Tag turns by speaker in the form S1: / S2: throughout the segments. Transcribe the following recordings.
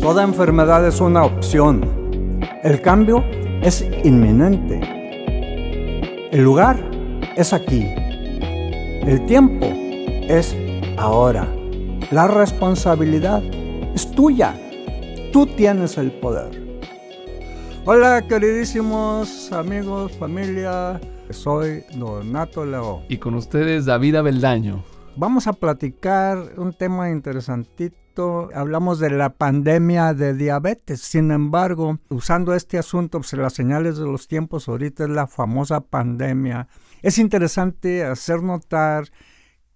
S1: Toda enfermedad es una opción. El cambio es inminente. El lugar es aquí. El tiempo es ahora. La responsabilidad es tuya. Tú tienes el poder. Hola queridísimos amigos, familia. Soy Donato Leo.
S2: Y con ustedes David Abeldaño.
S1: Vamos a platicar un tema interesantito. Hablamos de la pandemia de diabetes. Sin embargo, usando este asunto, pues, las señales de los tiempos, ahorita es la famosa pandemia. Es interesante hacer notar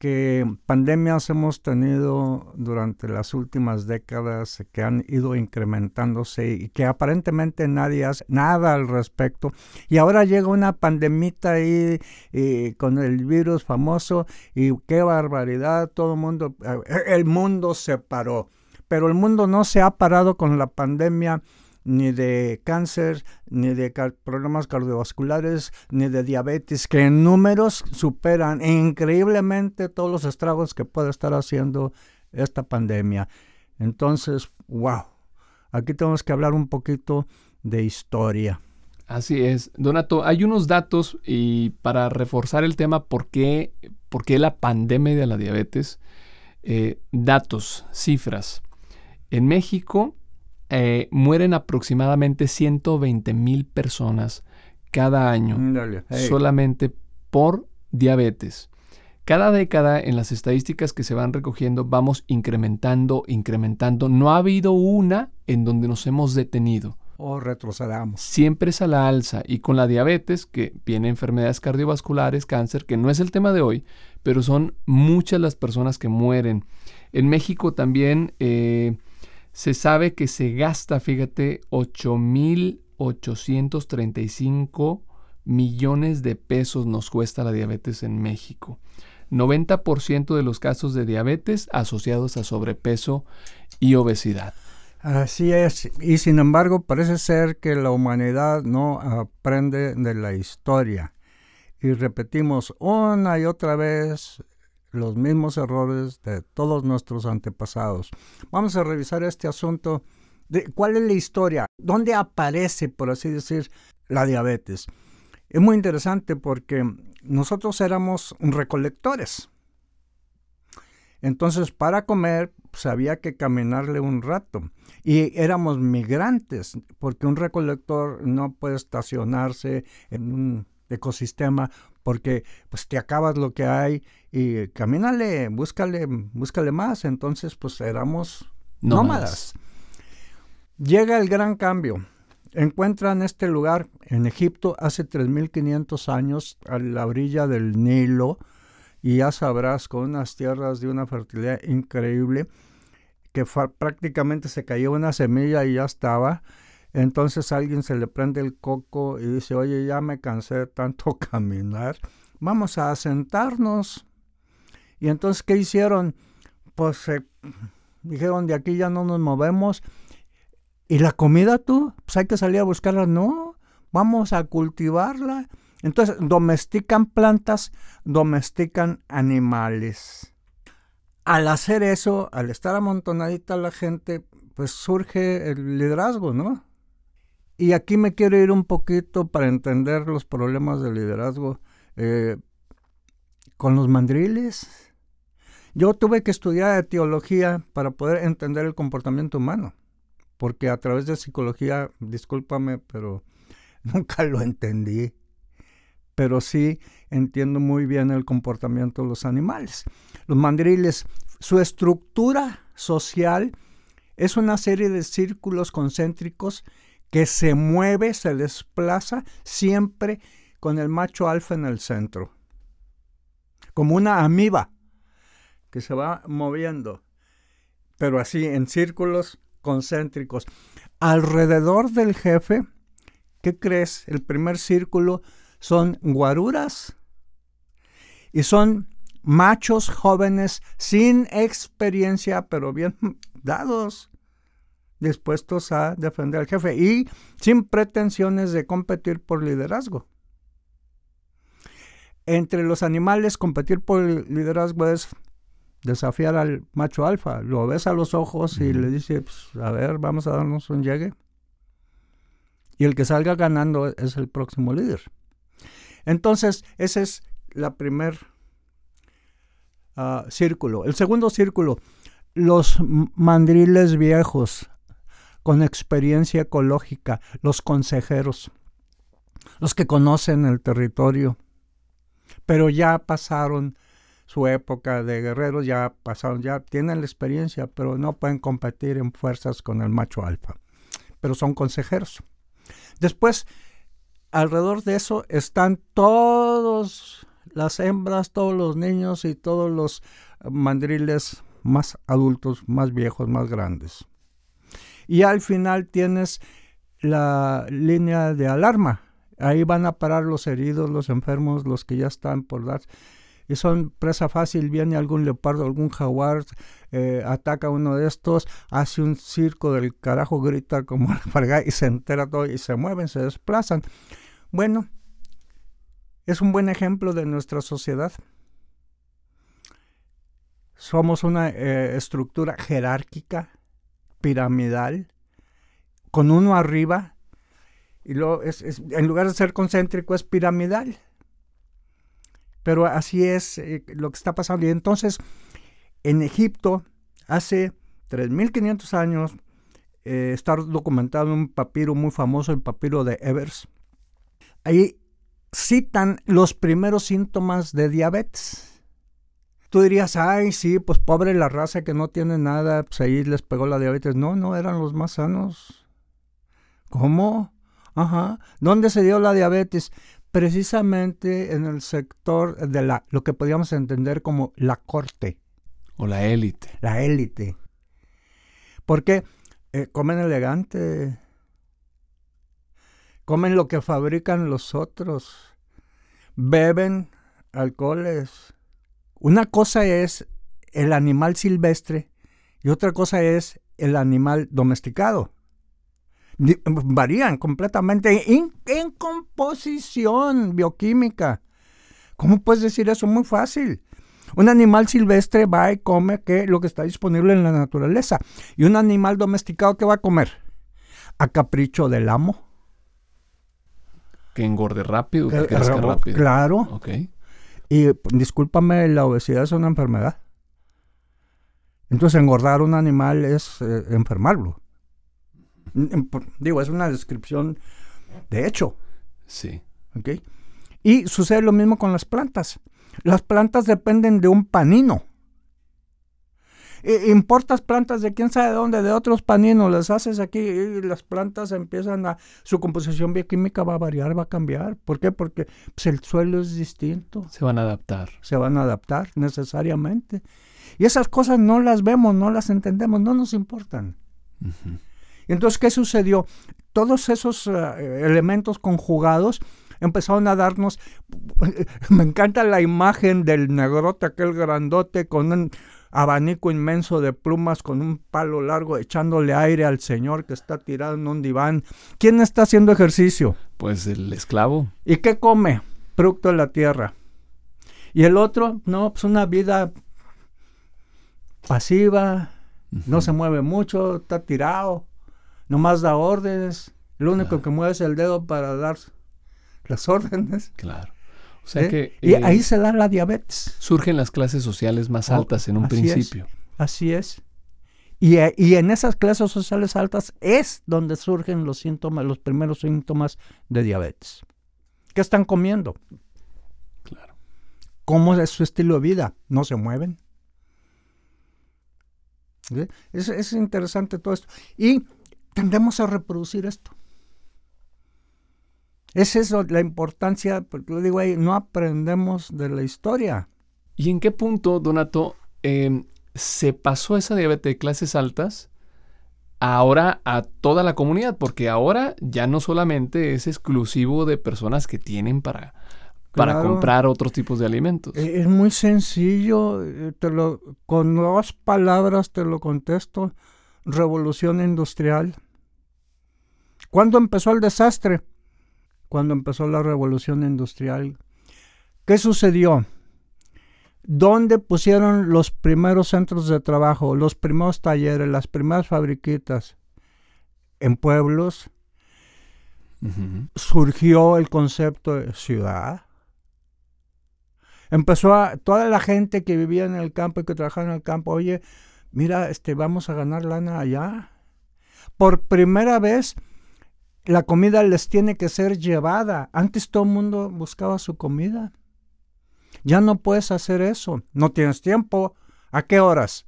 S1: que pandemias hemos tenido durante las últimas décadas que han ido incrementándose y que aparentemente nadie hace nada al respecto. Y ahora llega una pandemita ahí eh, con el virus famoso y qué barbaridad, todo el mundo, eh, el mundo se paró. Pero el mundo no se ha parado con la pandemia ni de cáncer, ni de problemas cardiovasculares, ni de diabetes, que en números superan increíblemente todos los estragos que puede estar haciendo esta pandemia. Entonces, wow, aquí tenemos que hablar un poquito de historia.
S2: Así es. Donato, hay unos datos y para reforzar el tema, ¿por qué, por qué la pandemia de la diabetes? Eh, datos, cifras. En México, eh, mueren aproximadamente 120 mil personas cada año solamente por diabetes. Cada década en las estadísticas que se van recogiendo vamos incrementando, incrementando. No ha habido una en donde nos hemos detenido.
S1: O retrocedamos.
S2: Siempre es a la alza. Y con la diabetes, que viene enfermedades cardiovasculares, cáncer, que no es el tema de hoy, pero son muchas las personas que mueren. En México también eh, se sabe que se gasta, fíjate, 8.835 millones de pesos nos cuesta la diabetes en México. 90% de los casos de diabetes asociados a sobrepeso y obesidad.
S1: Así es, y sin embargo parece ser que la humanidad no aprende de la historia. Y repetimos una y otra vez los mismos errores de todos nuestros antepasados. Vamos a revisar este asunto de cuál es la historia, dónde aparece, por así decir, la diabetes. Es muy interesante porque nosotros éramos recolectores. Entonces, para comer, pues, había que caminarle un rato. Y éramos migrantes, porque un recolector no puede estacionarse en un ecosistema porque pues te acabas lo que hay y camínale, búscale, búscale más. Entonces pues éramos nómadas. Llega el gran cambio. Encuentran este lugar en Egipto hace 3.500 años a la orilla del Nilo y ya sabrás con unas tierras de una fertilidad increíble que prácticamente se cayó una semilla y ya estaba entonces alguien se le prende el coco y dice, oye, ya me cansé de tanto caminar, vamos a sentarnos. Y entonces, ¿qué hicieron? Pues dijeron, de aquí ya no nos movemos. ¿Y la comida tú? Pues hay que salir a buscarla. No, vamos a cultivarla. Entonces, domestican plantas, domestican animales. Al hacer eso, al estar amontonadita la gente, pues surge el liderazgo, ¿no? Y aquí me quiero ir un poquito para entender los problemas de liderazgo eh, con los mandriles. Yo tuve que estudiar teología para poder entender el comportamiento humano, porque a través de psicología, discúlpame, pero nunca lo entendí. Pero sí entiendo muy bien el comportamiento de los animales. Los mandriles, su estructura social es una serie de círculos concéntricos que se mueve, se desplaza siempre con el macho alfa en el centro. Como una amiba que se va moviendo, pero así en círculos concéntricos. Alrededor del jefe, ¿qué crees? El primer círculo son guaruras y son machos jóvenes sin experiencia, pero bien dados dispuestos a defender al jefe y sin pretensiones de competir por liderazgo. Entre los animales, competir por liderazgo es desafiar al macho alfa. Lo ves a los ojos y le dices, pues, a ver, vamos a darnos un llegue. Y el que salga ganando es el próximo líder. Entonces, ese es la primer ah, círculo. El segundo círculo, los mandriles viejos con experiencia ecológica, los consejeros, los que conocen el territorio, pero ya pasaron su época de guerreros, ya pasaron, ya tienen la experiencia, pero no pueden competir en fuerzas con el macho alfa, pero son consejeros. Después, alrededor de eso están todos las hembras, todos los niños y todos los mandriles más adultos, más viejos, más grandes. Y al final tienes la línea de alarma. Ahí van a parar los heridos, los enfermos, los que ya están por dar. Y son presa fácil, viene algún leopardo, algún jaguar, eh, ataca a uno de estos, hace un circo del carajo, grita como la y se entera todo y se mueven, se desplazan. Bueno, es un buen ejemplo de nuestra sociedad. Somos una eh, estructura jerárquica, piramidal, con uno arriba, y luego es, en lugar de ser concéntrico es piramidal. Pero así es eh, lo que está pasando. Y entonces, en Egipto, hace 3.500 años, eh, está documentado un papiro muy famoso, el papiro de Evers. Ahí citan los primeros síntomas de diabetes tú dirías, ay, sí, pues pobre la raza que no tiene nada, pues ahí les pegó la diabetes. No, no, eran los más sanos. ¿Cómo? Ajá. ¿Dónde se dio la diabetes? Precisamente en el sector de la, lo que podríamos entender como la corte.
S2: O la élite.
S1: La élite. Porque eh, comen elegante. Comen lo que fabrican los otros. Beben alcoholes una cosa es el animal silvestre y otra cosa es el animal domesticado. Varían completamente en, composición bioquímica. ¿Cómo puedes decir eso? Muy fácil. Un animal silvestre va y come que lo que está disponible en la naturaleza. Y un animal domesticado, ¿qué va a comer? A capricho del amo.
S2: Que engorde rápido, que, crezca rápido.
S1: Claro. Okay. Y discúlpame, la obesidad es una enfermedad. Entonces engordar un animal es eh, enfermarlo. Digo, es una descripción de hecho.
S2: Sí.
S1: ¿Okay? Y sucede lo mismo con las plantas. Las plantas dependen de un panino importas plantas de quién sabe dónde, de otros paninos, las haces aquí y las plantas empiezan a, su composición bioquímica va a variar, va a cambiar. ¿Por qué? Porque pues, el suelo es distinto.
S2: Se van a adaptar.
S1: Se van a adaptar necesariamente. Y esas cosas no las vemos, no las entendemos, no nos importan. Y entonces, ¿qué sucedió? Todos esos eh, elementos conjugados empezaron a darnos, me encanta la imagen del negrote, aquel grandote con un, abanico inmenso de plumas con un palo largo echándole aire al señor que está tirado en un diván. ¿Quién está haciendo ejercicio?
S2: Pues el esclavo.
S1: ¿Y qué come? Producto de la tierra. Y el otro, no, pues una vida pasiva, no se mueve mucho, está tirado, nomás da órdenes. Lo único que mueve es el dedo para dar las órdenes.
S2: Claro.
S1: ¿Eh? y ahí eh, se da la diabetes.
S2: Surgen las clases sociales más oh, altas en un principio.
S1: así es. Y, y, en esas clases sociales altas es donde surgen los síntomas, los primeros síntomas de diabetes. ¿Qué están comiendo?
S2: Claro.
S1: ¿Cómo es su estilo de vida? ¿No se mueven? Es, es interesante todo esto. Y tendemos a reproducir esto. Es eso la importancia, porque lo digo ahí, no aprendemos de la historia.
S2: ¿Y en qué punto, Donato, em, se pasó esa diabetes de clases altas ahora a toda la comunidad? Porque ahora ya no solamente es exclusivo de personas que tienen para, para comprar otros tipos de alimentos.
S1: E, es muy sencillo, eh, te lo, con dos palabras te lo contesto, revolución industrial. ¿Cuándo empezó el desastre? Cuando empezó la revolución industrial. ¿Qué sucedió? ¿Dónde pusieron los primeros centros de trabajo, los primeros talleres, las primeras fabriquitas? En pueblos. Surgió el concepto de ciudad. Empezó a, toda la gente que vivía en el campo y que trabajaba en el campo, oye, mira, este, vamos a ganar lana allá. Por primera vez, la comida les tiene que ser llevada. Antes todo el mundo buscaba su comida. Ya no puedes hacer eso. No tienes tiempo. ¿A qué horas?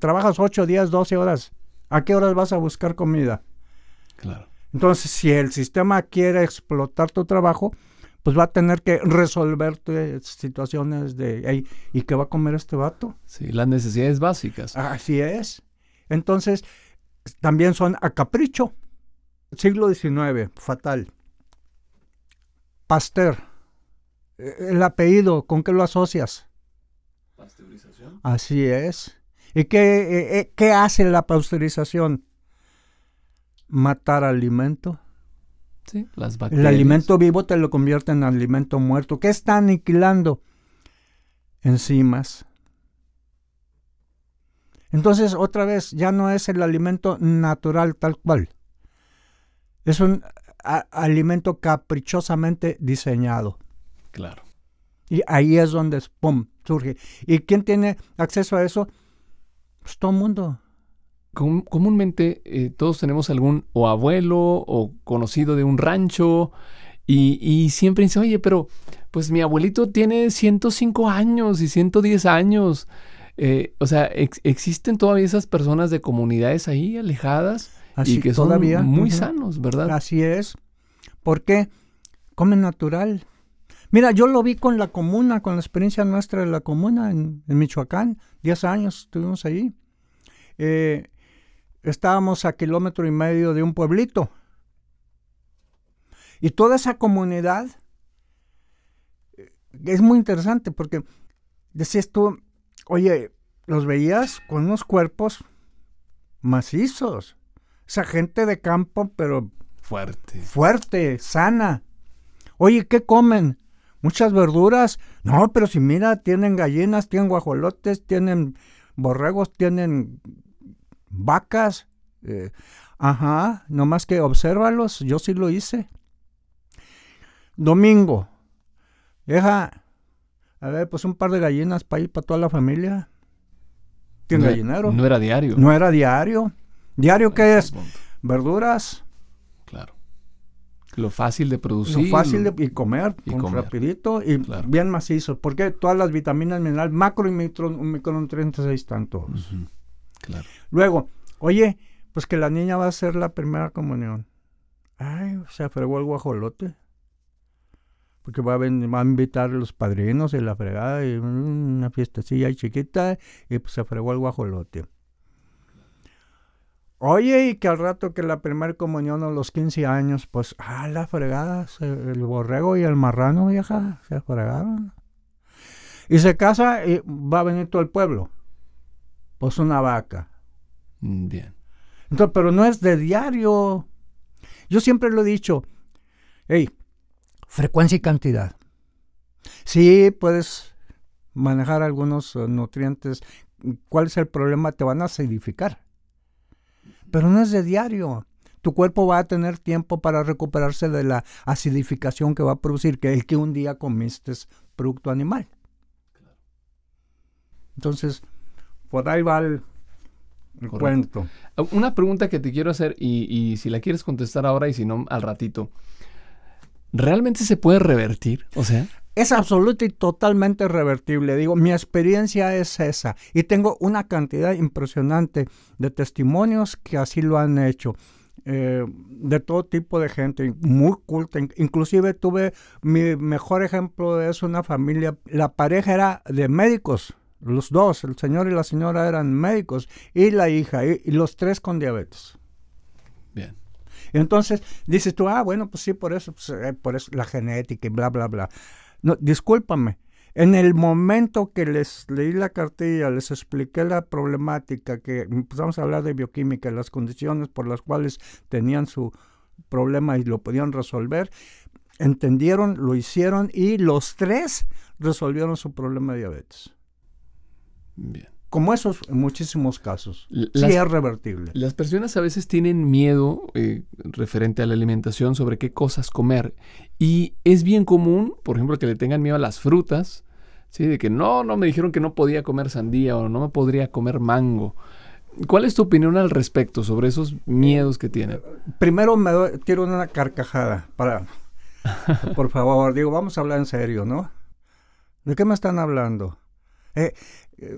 S1: trabajas 8, días, 12 horas. ¿A qué horas vas a buscar comida?
S2: Claro.
S1: Entonces, si el sistema quiere explotar tu trabajo, pues va a tener que resolver situaciones de, ¿y qué va a comer este vato?
S2: Sí, las necesidades básicas.
S1: Así es. Entonces, también son a capricho. Siglo XIX, fatal. Pasteur. E, el apellido, ¿con qué lo asocias?
S2: Pasteurización.
S1: Así es. ¿Y qué, e, e, qué hace la pasteurización? Matar alimento.
S2: Sí, las bacterias.
S1: El alimento vivo te lo convierte en alimento muerto. ¿Qué está aniquilando? Enzimas. Entonces, otra vez, ya no es el alimento natural tal cual. Es un alimento caprichosamente diseñado.
S2: Claro.
S1: Y ahí es donde, ¡pum!, surge. ¿Y quién tiene acceso a eso? Pues todo el mundo.
S2: comúnmente eh, todos tenemos algún o abuelo o conocido de un rancho y, siempre dice, oye, pero pues mi abuelito tiene 105 años y 110 años. Eh, o sea, existen todavía esas personas de comunidades ahí alejadas y que son todavía, muy sanos, ¿verdad?
S1: Así es. ¿Por qué? Comen natural. Mira, yo lo vi con la comuna, con la experiencia nuestra de la comuna en, Michoacán. Diez años estuvimos allí. Eh, estábamos a kilómetro y medio de un pueblito. Y toda esa comunidad eh, es muy interesante porque decías tú, oye, los veías con unos cuerpos macizos, esa gente de campo, pero
S2: fuerte.
S1: Fuerte, sana. Oye, ¿qué comen? Muchas verduras. No, pero si mira, tienen gallinas, tienen guajolotes, tienen borregos, tienen vacas. Eh, ajá, nomás que obsérvalos, yo sí lo hice. Domingo. Deja, a ver, pues un par de gallinas para ir para toda la familia. ¿Tiene gallinero?
S2: No era diario.
S1: No era diario. ¿Diario qué es? Verduras.
S2: Claro. Lo fácil de producir.
S1: Lo fácil de y comer, y rapidito y bien macizo. Porque todas las vitaminas, minerales, macro y micro, micronutrientes ahí están todos.
S2: Claro.
S1: Luego, oye, pues que la niña va a hacer la primera comunión. Ay, se fregó el guajolote. Porque va a, va a invitar a los padrinos y la fregada y una fiestecilla chiquita y pues se fregó el guajolote. Oye, y que al rato que la primera comunión a los 15 años, pues, ah, la fregada, el borrego y el marrano, vieja, se fregaron. Y se casa y va a venir todo el pueblo. Pues una vaca.
S2: Mm, bien.
S1: Entonces, pero no es de diario. Yo siempre lo he dicho, hey, frecuencia y cantidad. Sí, puedes manejar algunos eh, nutrientes. ¿Cuál es el problema? Te van a acidificar pero no es de diario. Tu cuerpo va a tener tiempo para recuperarse de la acidificación que va a producir, que el que un día comiste producto animal. Entonces, por ahí va el, cuento.
S2: Una pregunta que te quiero hacer, y, y si la quieres contestar ahora y si no, al ratito. ¿Realmente se puede revertir? O sea
S1: es absoluta y totalmente revertible. Digo, mi experiencia es esa y tengo una cantidad impresionante de testimonios que así lo han hecho. Eh, de todo tipo de gente, muy culta. Inclusive tuve mi mejor ejemplo de eso, una familia, la pareja era de médicos, los dos, el señor y la señora eran médicos, y la hija, y, los tres con diabetes.
S2: Bien.
S1: Entonces dices tú, ah, bueno, pues sí, por eso, pues, eh, por eso la genética y bla, bla, bla. No, discúlpame. En el momento que les leí la cartilla, les expliqué la problemática, que empezamos a hablar de bioquímica, las condiciones por las cuales tenían su problema y lo podían resolver, entendieron, lo hicieron y los tres resolvieron su problema de diabetes.
S2: Bien.
S1: Como esos, en muchísimos casos.
S2: Las-
S1: sí es revertible.
S2: Las personas a veces tienen miedo eh, referente a la alimentación sobre qué cosas comer. Y es bien común, por ejemplo, que le tengan miedo a las frutas. ¿sí? De que no, no me dijeron que no podía comer sandía o no me podría comer mango. ¿Cuál es tu opinión al respecto sobre esos miedos que tienen?
S1: Primero me doy- tiro una carcajada para, por favor, digo, vamos a hablar en serio, ¿no? ¿De qué me están hablando? Eh, eh,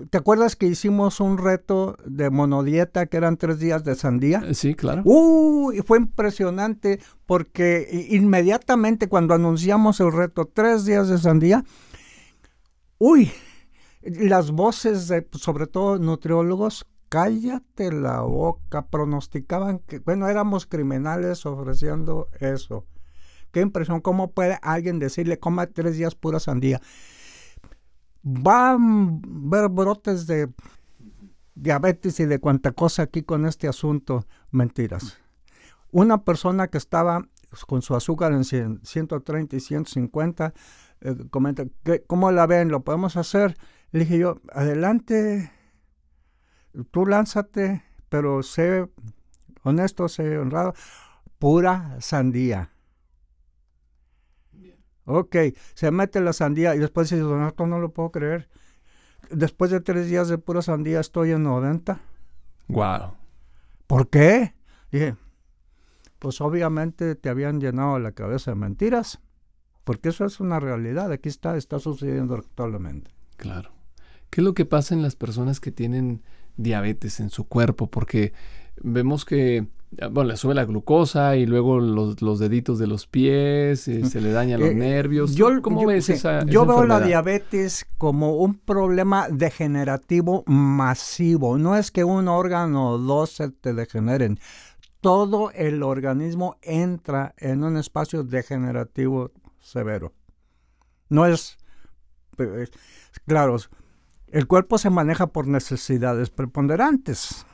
S1: ¿Te acuerdas que hicimos un reto de monodieta que eran tres días de sandía?
S2: Eh, Sí, claro.
S1: Uy, fue impresionante porque inmediatamente cuando anunciamos el reto tres días de sandía, uy, las voces de, sobre todo nutriólogos, cállate la boca, pronosticaban que, bueno, éramos criminales ofreciendo eso. Qué impresión, ¿cómo puede alguien decirle coma tres días pura sandía? Va a ver brotes de diabetes y de cuanta cosa aquí con este asunto. Mentiras. Una persona que estaba con su azúcar en 100, 130 y 150, eh, comenta, ¿qué- ¿cómo la ven? ¿Lo podemos hacer? Le dije yo, adelante, tú lánzate, pero sé honesto, sé honrado, pura sandía. Ok, se mete la sandía y después dice, Donato, no lo puedo creer. Después de tres días de pura sandía estoy en 90.
S2: Wow.
S1: ¿Por qué? Dije, pues obviamente te habían llenado la cabeza de mentiras, porque eso es una realidad, aquí está, está sucediendo actualmente.
S2: Claro. ¿Qué es lo que pasa en las personas que tienen diabetes en su cuerpo? Porque vemos que, bueno, le sube la glucosa y luego los, los deditos de los pies, eh, se le dañan los
S1: Eh,
S2: nervios.
S1: yo-
S2: ¿Cómo
S1: yo-
S2: ves
S1: sí,
S2: esa,
S1: Yo
S2: esa
S1: veo la diabetes como un problema degenerativo masivo. No es que un órgano o dos se te degeneren. Todo el organismo entra en un espacio degenerativo severo. No es, eh, claro, el cuerpo se maneja por necesidades preponderantes.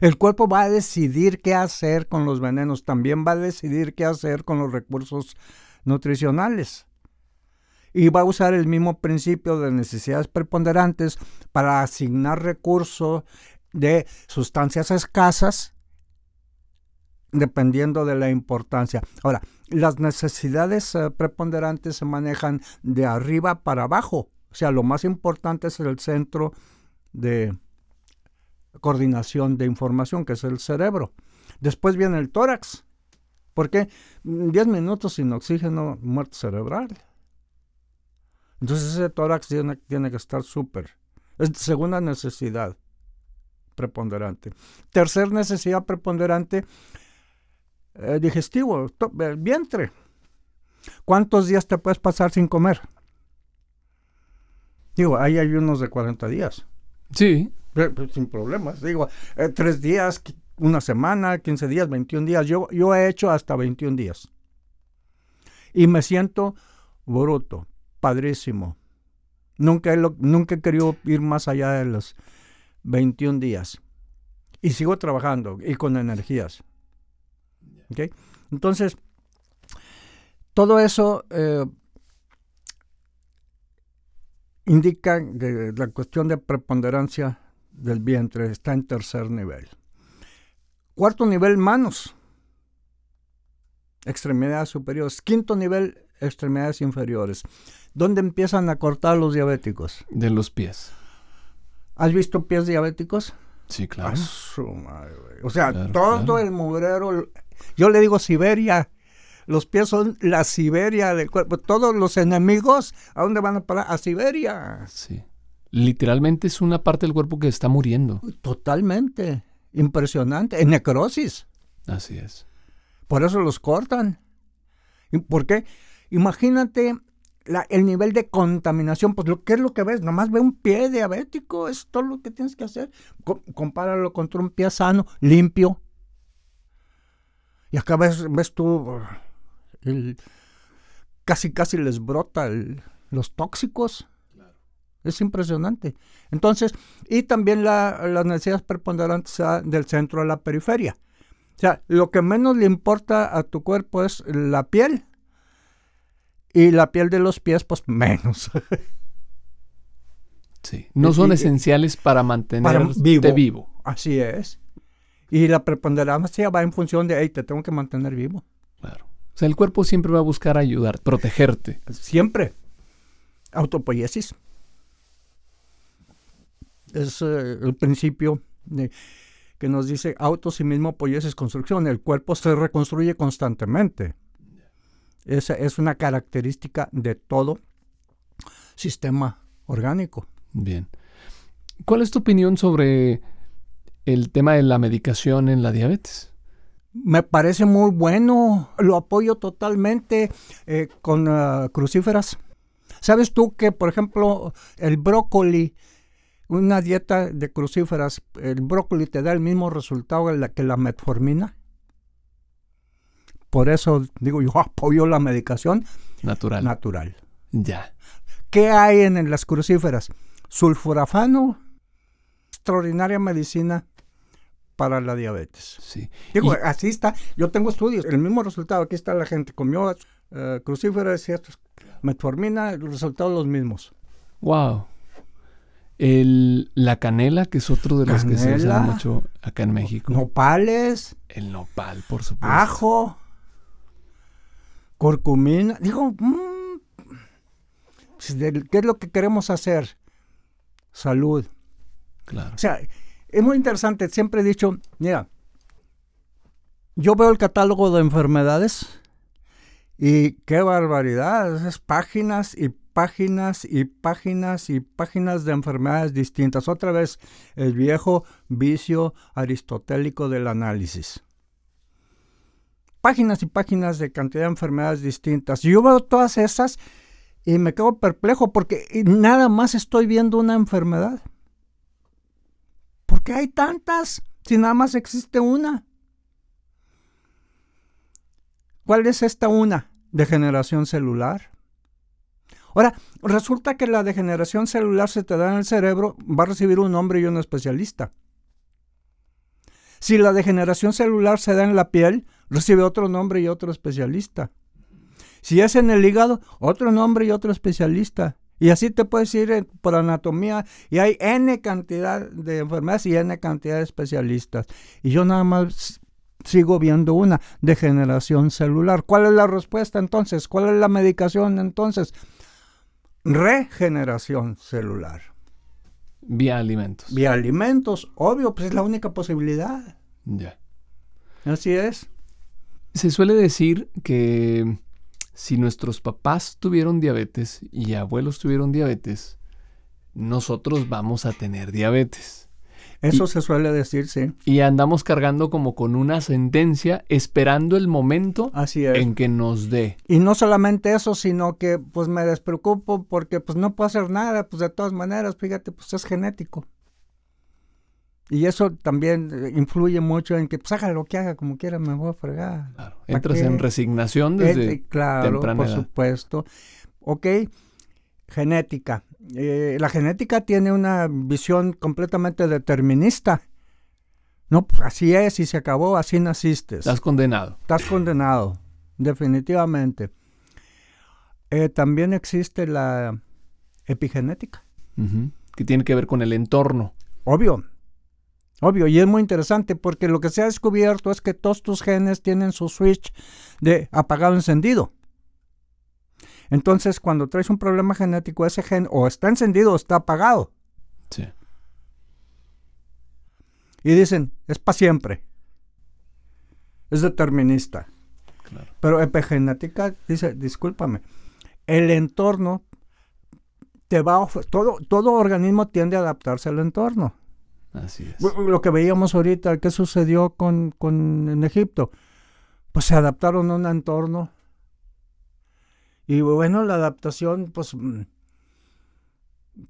S1: El cuerpo va a decidir qué hacer con los venenos, también va a decidir qué hacer con los recursos nutricionales. Y va a usar el mismo principio de necesidades preponderantes para asignar recursos de sustancias escasas dependiendo de la importancia. Ahora, las necesidades eh, preponderantes se manejan de arriba para abajo. O sea, lo más importante es el centro de coordinación de información, que es el cerebro. Después viene el tórax. ¿Por qué? 10 minutos sin oxígeno, muerte cerebral. Entonces ese tórax tiene, tiene que estar súper. Es segunda necesidad preponderante. Tercer necesidad preponderante, eh, digestivo, el vientre. ¿Cuántos días te puedes pasar sin comer? Digo, ahí hay unos de 40 días.
S2: Sí,
S1: Eh, sin problemas. Digo, eh, tres días, una semana, 15 días, 21 días. Yo, yo he hecho hasta 21 días. Y me siento bruto, padrísimo. Nunca he, nunca he querido ir más allá de los 21 días. Y sigo trabajando y con energías. ¿Ok? Entonces, todo eso eh, indica la cuestión de preponderancia del vientre está en tercer nivel. Cuarto nivel, manos. Extremidades superiores. Quinto nivel, extremidades inferiores. ¿Dónde empiezan a cortar los diabéticos?
S2: de los pies.
S1: ¿Has visto pies diabéticos?
S2: Sí, claro.
S1: Su madre. O sea,
S2: Claro,
S1: todo
S2: claro.
S1: el mugrero. Yo le digo Siberia. Los pies son la Siberia del cuerpo. Todos los enemigos, ¿a dónde van a parar? A Siberia.
S2: Sí. Literalmente es una parte del cuerpo que está muriendo.
S1: Totalmente. Impresionante. En necrosis.
S2: Así es.
S1: Por eso los cortan. ¿Y ¿Por qué? Imagínate la- el nivel de contaminación. Pues, lo, ¿qué es lo que ves? Nomás ve un pie diabético. Es todo lo que tienes que hacer. Co- compáralo contra un pie sano, limpio. Y acá ves, ves tú. el- casi, casi les brota el- los tóxicos. Es impresionante. Entonces, y también la- las necesidades preponderantes del centro a la periferia. O sea, lo que menos le importa a tu cuerpo es la piel Y la piel de los pies, pues menos.
S2: sí. No son esenciales para mantenerte vivo. vivo.
S1: Así es. Y la preponderancia va en función de, hey, te tengo que mantener vivo.
S2: Claro. O sea, el cuerpo siempre va a buscar ayudar, protegerte.
S1: Siempre. Autopoiesis. Es eh, el principio de, que nos dice auto sí mismo poiesis construcción. El cuerpo se reconstruye constantemente. Esa es una característica de todo sistema orgánico.
S2: Bien. ¿Cuál es tu opinión sobre el tema de la medicación en la diabetes?
S1: Me parece muy bueno, lo apoyo totalmente eh, con ah, crucíferas. ¿Sabes tú que, por ejemplo, el brócoli, una dieta de crucíferas, el brócoli te da el mismo resultado que la metformina? Por eso digo, yo apoyo la medicación
S2: natural.
S1: Natural.
S2: Ya.
S1: ¿Qué hay en, las crucíferas? Sulfurafano, extraordinaria medicina para la diabetes.
S2: Sí.
S1: Digo, así está. Yo tengo estudios, el mismo resultado. Aquí está la gente, comió uh, crucíferas y metformina, los resultados los mismos.
S2: Wow. El, la canela, que es otro de los que se usa mucho acá en México.
S1: Nopales.
S2: El nopal, por supuesto.
S1: Ajo curcumina. Digo, mm, pues, ¿qué es lo que queremos hacer? Salud.
S2: Claro.
S1: O sea, es muy interesante. Siempre he dicho, mira, yo veo el catálogo de enfermedades y qué barbaridad. Es páginas y páginas y páginas y páginas de enfermedades distintas. Otra vez, el viejo vicio aristotélico del análisis páginas y páginas de cantidad de enfermedades distintas. Y yo veo todas esas y me quedo perplejo porque nada más estoy viendo una enfermedad. ¿Por qué hay tantas si nada más existe una? ¿Cuál es esta una? Degeneración celular. Ahora, resulta que la degeneración celular se te da en el cerebro, va a recibir un nombre y un especialista. Si la degeneración celular se da en la piel, recibe otro nombre y otro especialista. Si es en el hígado, otro nombre y otro especialista. Y así te puedes ir por anatomía y hay N cantidad de enfermedades y N cantidad de especialistas. Y yo nada más sigo viendo una, degeneración celular. ¿Cuál es la respuesta entonces? ¿Cuál es la medicación entonces? Regeneración celular.
S2: Vía alimentos.
S1: Vía alimentos, obvio, pues es la única posibilidad.
S2: Ya.
S1: Así es.
S2: Se suele decir que si nuestros papás tuvieron diabetes y abuelos tuvieron diabetes, nosotros vamos a tener diabetes.
S1: Eso se suele decir, sí.
S2: Y andamos cargando como con una sentencia esperando el momento en que nos dé.
S1: Y no solamente eso, sino que pues me despreocupo porque pues no puedo hacer nada, pues de todas maneras, fíjate, pues es genético. Y eso también eh, influye mucho en que, pues haga lo que haga, como quiera, me voy a fregar.
S2: Claro. Entras en resignación desde eh,
S1: Claro, por supuesto. Ok, genética. Eh, la genética tiene una visión completamente determinista. No, pues así es y se acabó, así naciste.
S2: Estás condenado.
S1: Estás condenado, definitivamente. también existe la epigenética.
S2: Que tiene que ver con el entorno.
S1: Obvio, Obvio, y es muy interesante porque lo que se ha descubierto es que todos tus genes tienen su switch de apagado encendido. Entonces, cuando traes un problema genético, ese gen o está encendido o está apagado.
S2: Sí.
S1: Y dicen, es para siempre. Es determinista.
S2: Claro.
S1: Pero epigenética dice, discúlpame, el entorno te va a todo, todo organismo tiende a adaptarse al entorno.
S2: Así es.
S1: Lo que veíamos ahorita, ¿qué sucedió con, con en Egipto? Pues se adaptaron a un entorno. Y bueno, la adaptación, pues mm,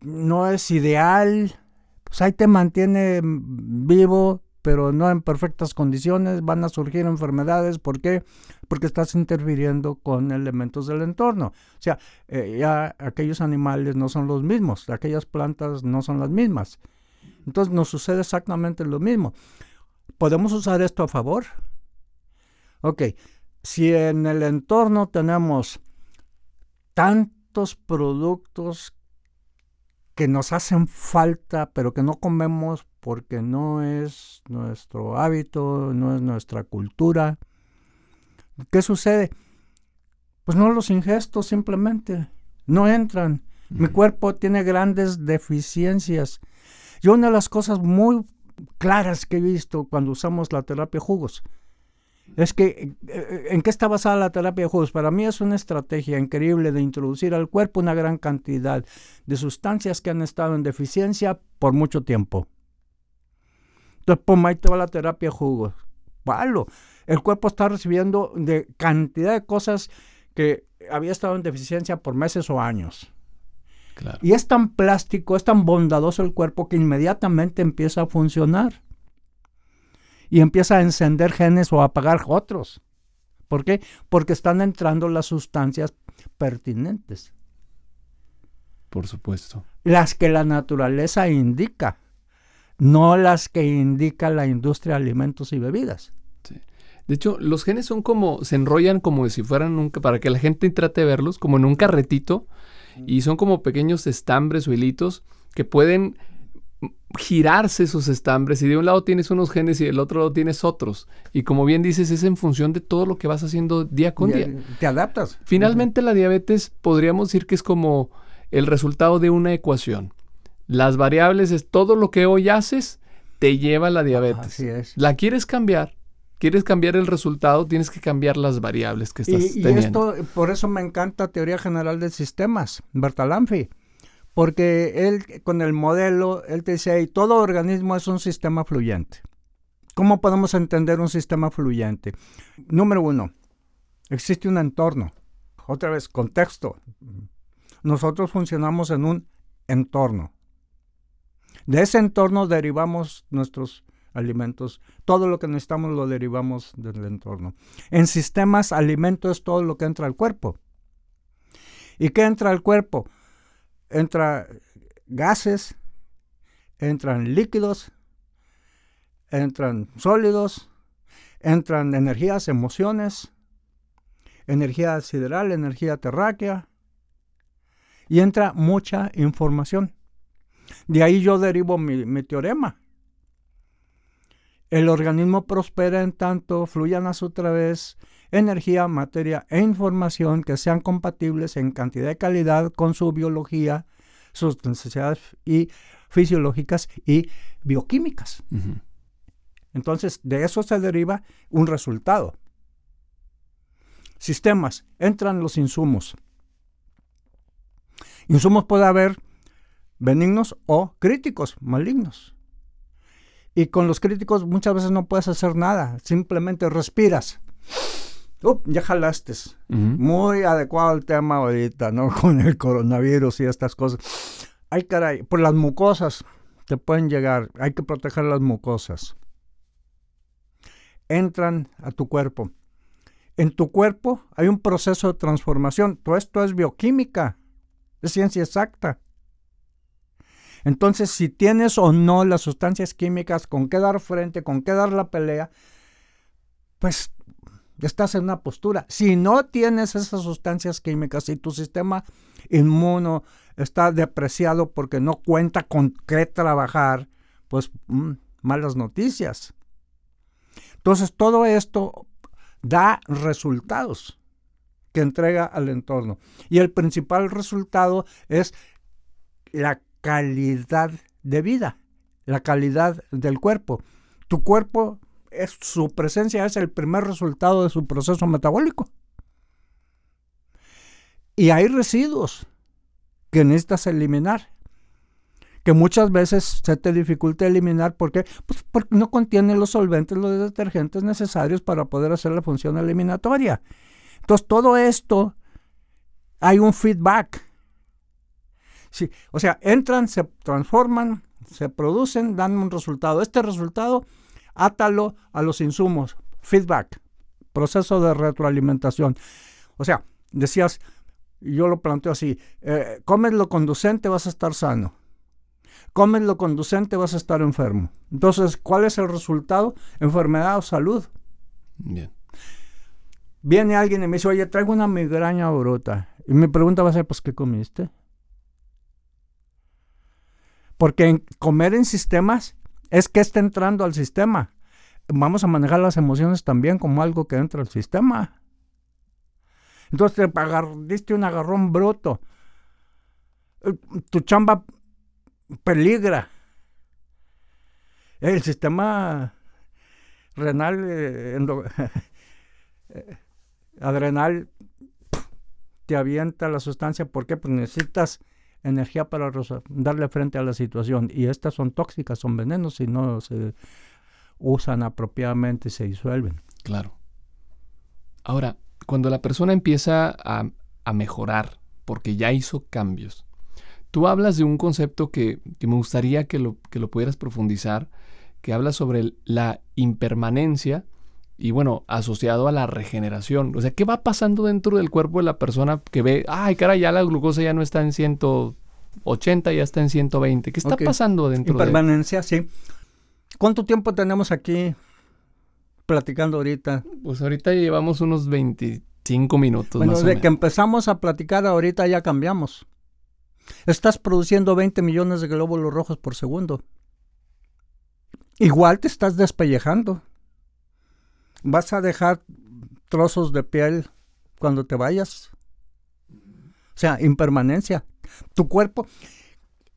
S1: no es ideal. Pues ahí te mantiene vivo, pero no en perfectas condiciones. Van a surgir enfermedades. ¿Por qué? Porque estás interfiriendo con elementos del entorno. O sea, eh, ya aquellos animales no son los mismos, aquellas plantas no son las mismas. Entonces nos sucede exactamente lo mismo. ¿Podemos usar esto a favor? Ok, si en el entorno tenemos tantos productos que nos hacen falta, pero que no comemos porque no es nuestro hábito, no es nuestra cultura. ¿Qué sucede? Pues no los ingesto simplemente, no entran. Mi cuerpo tiene grandes deficiencias. Y una de las cosas muy claras que he visto cuando usamos la terapia jugos es que, eh, ¿en qué está basada la terapia de jugos? Para mí es una estrategia increíble de introducir al cuerpo una gran cantidad de sustancias que han estado en deficiencia por mucho tiempo. Entonces, pum, ahí te va la terapia de jugos. Palo. El cuerpo está recibiendo de cantidad de cosas que había estado en deficiencia por meses o años. Y es tan plástico, es tan bondadoso el cuerpo que inmediatamente empieza a funcionar y empieza a encender genes o a apagar otros. ¿Por qué? Porque están entrando las sustancias pertinentes.
S2: Por supuesto.
S1: Las que la naturaleza indica, no las que indica la industria de alimentos y bebidas.
S2: De hecho, los genes son como, se enrollan como si fueran un, para que la gente trate de verlos, como en un carretito, y son como pequeños estambres o hilitos que pueden girarse esos estambres y de un lado tienes unos genes y del otro lado tienes otros. Y como bien dices, es en función de todo lo que vas haciendo día con día.
S1: Te adaptas.
S2: Finalmente la diabetes podríamos decir que es como el resultado de una ecuación. Las variables es todo lo que hoy haces te lleva a la diabetes.
S1: Así es.
S2: La quieres cambiar, quieres cambiar el resultado, tienes que cambiar las variables que estás
S1: y,
S2: teniendo.
S1: Y esto, por eso me encanta teoría general de sistemas, Bertalanffy porque él con el modelo, él te dice, todo organismo es un sistema fluyente. ¿Cómo podemos entender un sistema fluyente? Número uno, existe un entorno. Otra vez, contexto. Nosotros funcionamos en un entorno. De ese entorno derivamos nuestros alimentos. Todo lo que necesitamos lo derivamos del entorno. En sistemas, alimento es todo lo que entra al cuerpo. ¿Y qué entra al cuerpo? Entra gases, entran líquidos, entran sólidos, entran energías, emociones, energía sideral, energía terráquea, y entra mucha información. De ahí yo derivo mi, mi teorema. El organismo prospera en tanto fluyan a su través energía, materia e información que sean compatibles en cantidad y calidad con su biología, sus necesidades y fisiológicas y bioquímicas. Entonces, de eso se deriva un resultado. Sistemas, entran los insumos. Insumos puede haber benignos o críticos, malignos. Y con los críticos muchas veces no puedes hacer nada, simplemente respiras ya jalaste. Muy adecuado el tema ahorita, ¿no? Con el coronavirus y estas cosas. Ay, caray, por las mucosas te pueden llegar. Hay que proteger las mucosas. Entran a tu cuerpo. En tu cuerpo hay un proceso de transformación. Todo esto es bioquímica, es ciencia exacta. Entonces, si tienes o no las sustancias químicas con qué dar frente, con qué dar la pelea, pues estás en una postura. Si no tienes esas sustancias químicas y tu sistema inmuno está depreciado porque no cuenta con qué trabajar, pues mm, malas noticias. Entonces todo esto da resultados que entrega al entorno. Y el principal resultado es la calidad de vida, la calidad del cuerpo. Tu cuerpo su presencia es el primer resultado de su proceso metabólico. Y hay residuos que necesitas eliminar, que muchas veces se te dificulta eliminar porque, pues porque no contienen los solventes, los detergentes necesarios para poder hacer la función eliminatoria. Entonces, todo esto hay un feedback. Sí, o sea, entran, se transforman, se producen, dan un resultado. Este resultado átalo a los insumos, feedback, proceso de retroalimentación. O sea, decías, yo lo planteo así, eh, comes lo conducente, vas a estar sano. Comes lo conducente, vas a estar enfermo. Entonces, ¿cuál es el resultado? Enfermedad o salud.
S2: Bien.
S1: viene alguien y me dice, oye, traigo una migraña bruta. Y mi pregunta va a ser, pues, ¿qué comiste? Porque comer en sistemas es que está entrando al sistema. Vamos a manejar las emociones también como algo que entra al sistema. Entonces te diste un agarrón bruto. Eh, tu chamba peligra. El sistema renal, eh, eh, adrenal, te avienta la sustancia. ¿Por qué? Pues necesitas energía para darle frente a la situación. Y estas son tóxicas, son venenos y no se usan apropiadamente se disuelven.
S2: Claro. Ahora, cuando la persona empieza a, mejorar, porque ya hizo cambios, tú hablas de un concepto que, me gustaría que lo, que lo pudieras profundizar, que habla sobre la impermanencia y bueno, asociado a la regeneración. O sea, ¿qué va pasando dentro del cuerpo de la persona que ve, ay, cara, ya la glucosa ya no está en 180, ya está en 120? ¿Qué está pasando dentro
S1: Impermanencia, sí. ¿Cuánto tiempo tenemos aquí platicando ahorita?
S2: Pues ahorita llevamos unos 25 minutos.
S1: Bueno, de que empezamos a platicar ahorita ya cambiamos. Estás produciendo 20 millones de glóbulos rojos por segundo. Igual te estás despellejando vas a dejar trozos de piel cuando te vayas. O sea, impermanencia. Tu cuerpo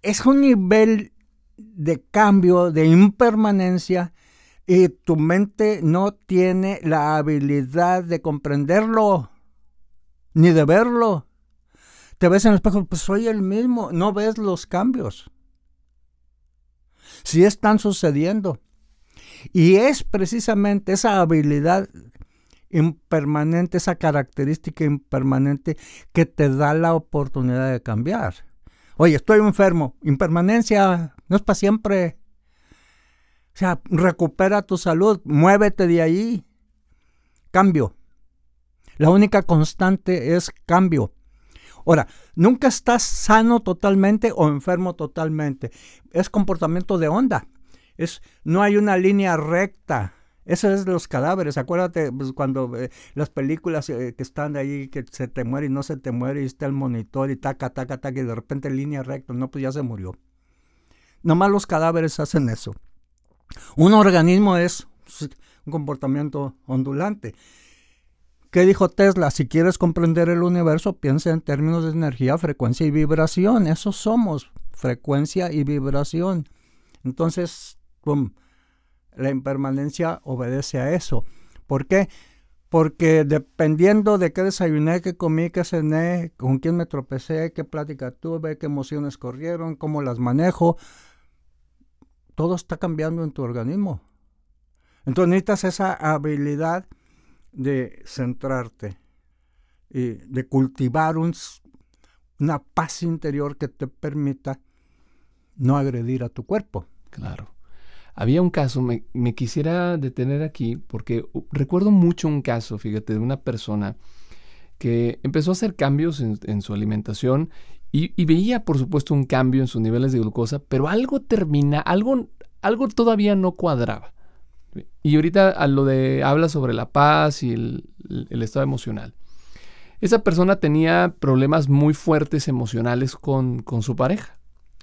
S1: es un nivel de cambio, de impermanencia, y tu mente no tiene la habilidad de comprenderlo, ni de verlo. Te ves en el espejo, pues soy el mismo, no ves los cambios. Si están sucediendo. Y es precisamente esa habilidad impermanente, esa característica impermanente que te da la oportunidad de cambiar. Oye, estoy enfermo, impermanencia no es para siempre. O sea, recupera tu salud, muévete de ahí. Cambio. La única constante es cambio. Ahora, nunca estás sano totalmente o enfermo totalmente. Es comportamiento de onda no hay una línea recta. Eso es los cadáveres. Acuérdate pues, cuando eh, las películas eh, que están ahí, que se te muere y no se te muere, y está el monitor y taca, taca, taca, y de repente línea recta. No, pues ya se murió. Nomás los cadáveres hacen eso. Un organismo es un comportamiento ondulante. ¿Qué dijo Tesla? Si quieres comprender el universo, piensa en términos de energía, frecuencia y vibración. Eso somos, frecuencia y vibración. Entonces, la impermanencia obedece a eso. ¿Por qué? Porque dependiendo de qué desayuné, qué comí, qué cené, con quién me tropecé, qué plática tuve, qué emociones corrieron, cómo las manejo, todo está cambiando en tu organismo. Entonces necesitas esa habilidad de centrarte y de cultivar una paz interior que te permita no agredir a tu cuerpo.
S2: Claro. Había un caso, me, quisiera detener aquí porque recuerdo mucho un caso, fíjate, de una persona que empezó a hacer cambios en, su alimentación y, veía, por supuesto, un cambio en sus niveles de glucosa, pero algo termina, algo, algo todavía no cuadraba. Y ahorita a lo de habla sobre la paz y el, estado emocional. Esa persona tenía problemas muy fuertes emocionales con, con su pareja,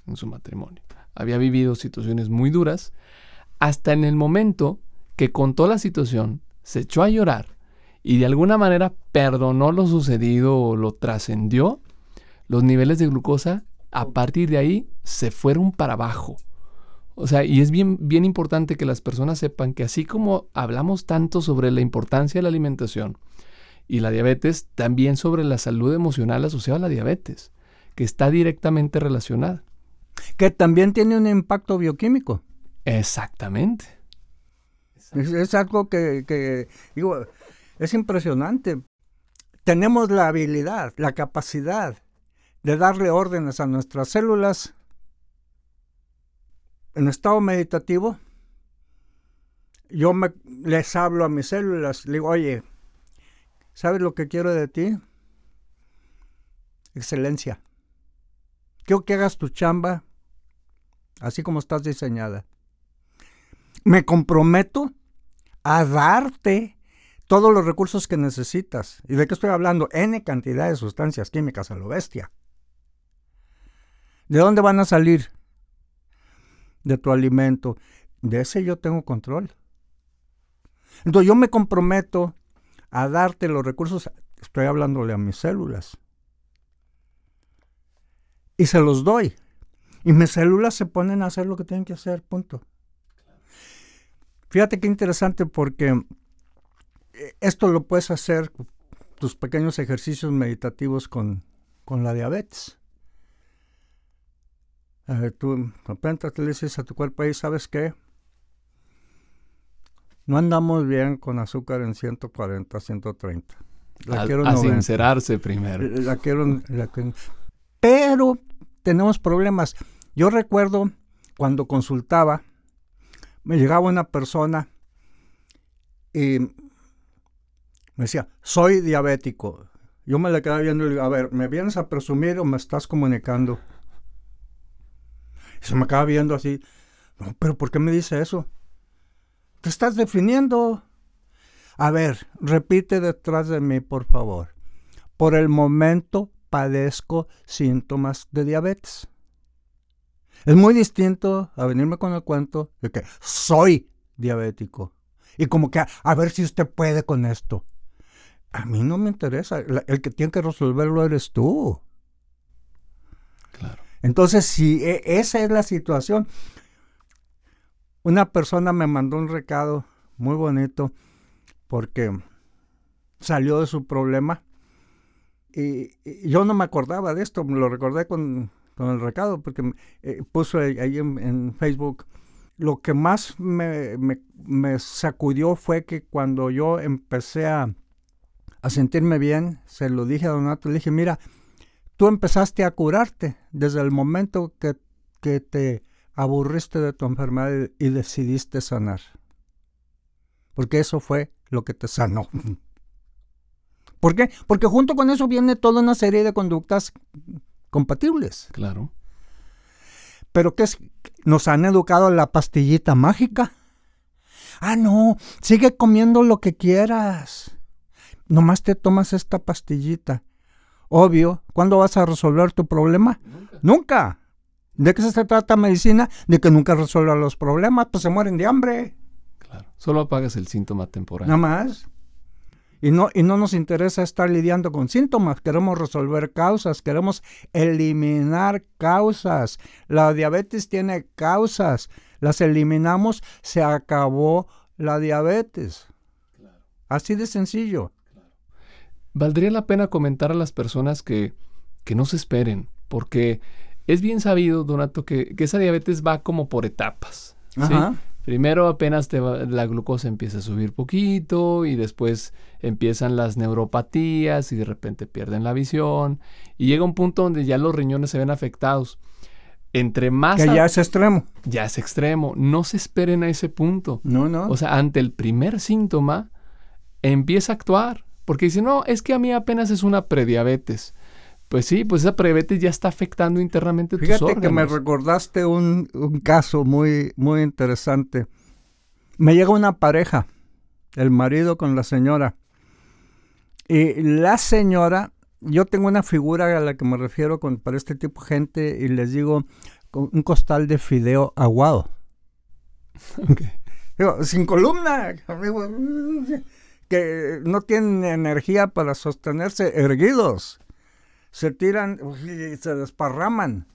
S2: en su matrimonio. Había vivido situaciones muy duras hasta en el momento que contó la situación, se echó a llorar y de alguna manera perdonó lo sucedido o lo trascendió, los niveles de glucosa a partir de ahí se fueron para abajo. O sea, y es bien, bien importante que las personas sepan que así como hablamos tanto sobre la importancia de la alimentación y la diabetes, también sobre la salud emocional asociada a la diabetes, que está directamente relacionada.
S1: Que también tiene un impacto bioquímico.
S2: Exactamente.
S1: Es, algo que, digo, es impresionante. Tenemos la habilidad, la capacidad de darle órdenes a nuestras células en estado meditativo. Yo me, les hablo a mis células, le digo, oye, ¿sabes lo que quiero de ti? Excelencia. Quiero que hagas tu chamba así como estás diseñada me comprometo a darte todos los recursos que necesitas. ¿Y de qué estoy hablando? N cantidad de sustancias químicas a lo bestia. ¿De dónde van a salir? De tu alimento. De ese yo tengo control. Entonces yo me comprometo a darte los recursos, estoy hablándole a mis células. Y se los doy. Y mis células se ponen a hacer lo que tienen que hacer, punto. Fíjate qué interesante porque eh, esto lo puedes hacer, tus pequeños ejercicios meditativos con, con la diabetes. tú apenas le dices a tu cuerpo ahí, ¿sabes qué? No andamos bien con azúcar en 140, 130.
S2: La a, quiero a sincerarse primero.
S1: La quiero, pero tenemos problemas. Yo recuerdo cuando consultaba, me llegaba una persona y me decía, soy diabético. Yo me le quedaba viendo y le digo, a ver, ¿me vienes a presumir o me estás comunicando? Y se me acaba viendo así, no, pero ¿por qué me dice eso? Te estás definiendo. A ver, repite detrás de mí, por favor. Por el momento padezco síntomas de diabetes. Es muy distinto a venirme con el cuento de que soy diabético. Y como que a, ver si usted puede con esto. A mí no me interesa. el que tiene que resolverlo eres tú.
S2: Claro.
S1: Entonces, si e, esa es la situación, una persona me mandó un recado muy bonito porque salió de su problema y, yo no me acordaba de esto, me lo recordé con, el recado porque eh, puso ahí en, Facebook. Lo que más me, sacudió fue que cuando yo empecé a, sentirme bien, se lo dije a Donato, le dije, mira, tú empezaste a curarte desde el momento que, que te aburriste de tu enfermedad y decidiste sanar. Porque eso fue lo que te sanó. ¿Por qué? Porque junto con eso viene toda una serie de conductas compatibles.
S2: Claro.
S1: Pero ¿qué es? Nos han educado la pastillita mágica. Ah, no, sigue comiendo lo que quieras. Nomás te tomas esta pastillita. Obvio, ¿cuándo vas a resolver tu problema? Nunca. Nunca. ¿De qué se trata medicina? De que nunca resuelva los problemas, pues se mueren de hambre.
S2: Claro. Solo apagas el síntoma temporal.
S1: Nada más. Y no, y no nos interesa estar lidiando con síntomas, queremos resolver causas, queremos eliminar causas. La diabetes tiene causas, las eliminamos, se acabó la diabetes. Así de sencillo.
S2: Valdría la pena comentar a las personas que, que no se esperen, porque es bien sabido, Donato, que, esa diabetes va como por etapas. Primero apenas te la glucosa empieza a subir poquito y después empiezan las neuropatías y de repente pierden la visión y llega un punto donde ya los riñones se ven afectados. Entre más...
S1: Que ya es extremo.
S2: Ya es extremo. No se esperen a ese punto.
S1: No, no.
S2: O sea, ante el primer síntoma, empieza a actuar. Porque dice, no, es que a mí apenas es una prediabetes. Pues sí, pues esa prediabetes ya está afectando internamente
S1: Fíjate
S2: tus órganos.
S1: que me recordaste un, caso muy, muy interesante. Me llega una pareja, el marido con la señora. Y la señora, yo tengo una figura a la que me refiero con, para este tipo de gente y les digo un costal de fideo aguado. digo, sin columna. que no tienen energía para sostenerse erguidos se tiran y se desparraman.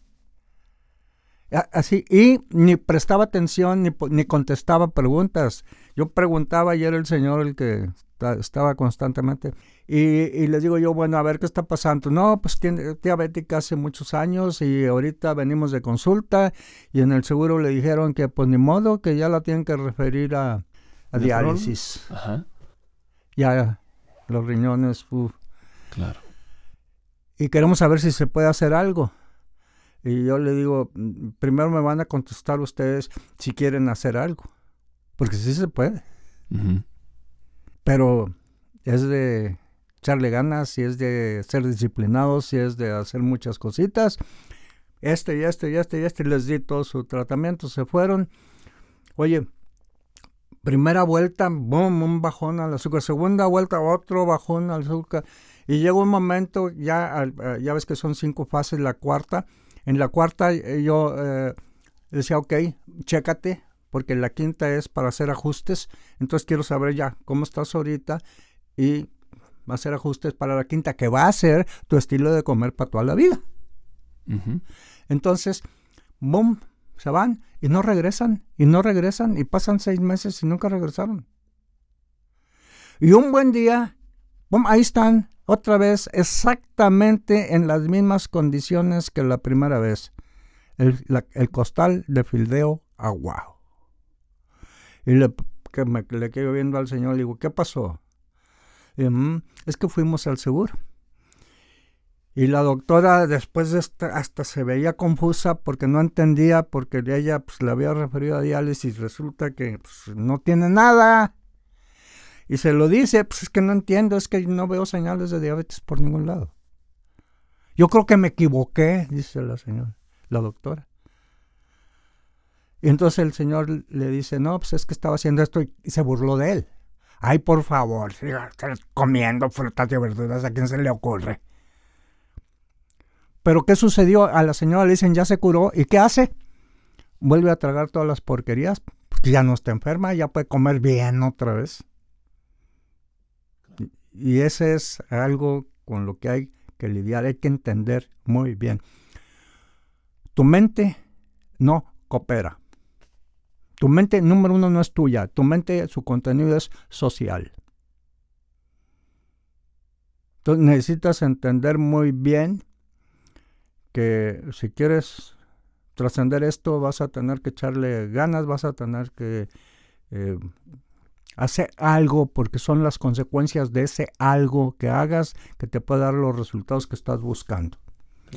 S1: Así, y ni prestaba atención ni, ni contestaba preguntas. Yo preguntaba y era el señor el que estaba constantemente. Y, les digo yo, bueno, a ver qué está pasando. No, pues tiene diabética hace muchos años y ahorita venimos de consulta y en el seguro le dijeron que pues ni modo, que ya la tienen que referir a, diálisis. Ajá. Ya los riñones,
S2: Claro
S1: y queremos saber si se puede hacer algo. Y yo le digo, primero me van a contestar ustedes si quieren hacer algo, porque sí se puede. Pero es de echarle ganas, y es de ser disciplinados, y es de hacer muchas cositas. Este y este y este y este, les di todo su tratamiento, se fueron. Oye, Primera vuelta, boom, un bajón al azúcar. Segunda vuelta, otro bajón al azúcar. Y llega un momento, ya, eh, ya ves que son cinco fases, la cuarta. En la cuarta eh, yo eh, decía, ok, chécate, porque la quinta es para hacer ajustes. Entonces quiero saber ya cómo estás ahorita y hacer ajustes para la quinta, que va a ser tu estilo de comer para toda la vida. Entonces, boom, se van y no regresan, y no regresan, y pasan seis meses y nunca regresaron. Y un buen día, boom, ahí están, otra vez, exactamente en las mismas condiciones que la primera vez. El, costal de fildeo aguado. Y le, que me, le quedo viendo al señor, le digo, ¿qué pasó? Mm, es que fuimos al seguro. Y la doctora después de hasta se veía confusa porque no entendía, porque ella pues, le había referido a diálisis, resulta que pues, no tiene nada. Y se lo dice, pues es que no entiendo, es que no veo señales de diabetes por ningún lado. Yo creo que me equivoqué, dice la señora, la doctora. Y entonces el señor le dice, no, pues es que estaba haciendo esto y se burló de él. Ay, por favor, comiendo frutas y verduras, ¿a quién se le ocurre? Pero ¿qué sucedió? A la señora le dicen, ya se curó. ¿Y qué hace? Vuelve a tragar todas las porquerías, porque ya no está enferma, ya puede comer bien otra vez. Y ese es algo con lo que hay que lidiar, hay que entender muy bien. Tu mente no coopera. Tu mente número uno no es tuya, tu mente, su contenido es social. Entonces necesitas entender muy bien que si quieres trascender esto vas a tener que echarle ganas, vas a tener que eh, hacer algo porque son las consecuencias de ese algo que hagas que te puede dar los resultados que estás buscando.